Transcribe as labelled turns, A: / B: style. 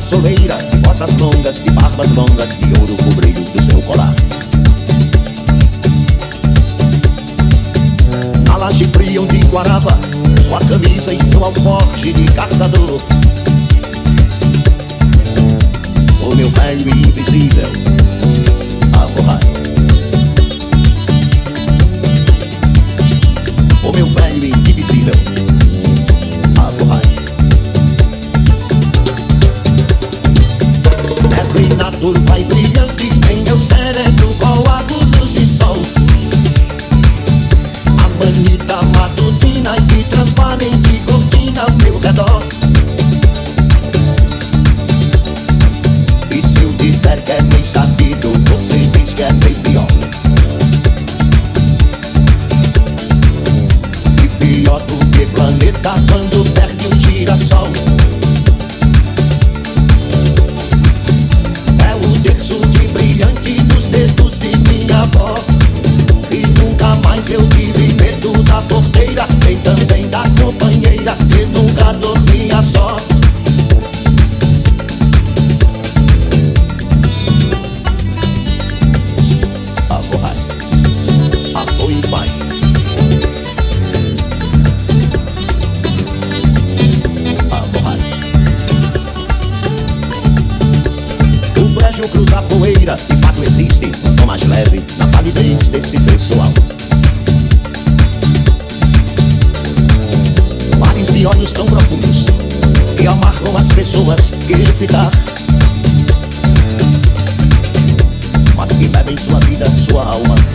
A: soleira, de botas longas, de barbas longas, de ouro o brilho do seu colar. Na laje fria onde guarava, sua camisa e seu alforje de caçador. Planeta quando perde palidez desse pessoal. Mares de olhos tão profundos Que amarram as pessoas que ficar Mas que bebem sua vida, sua alma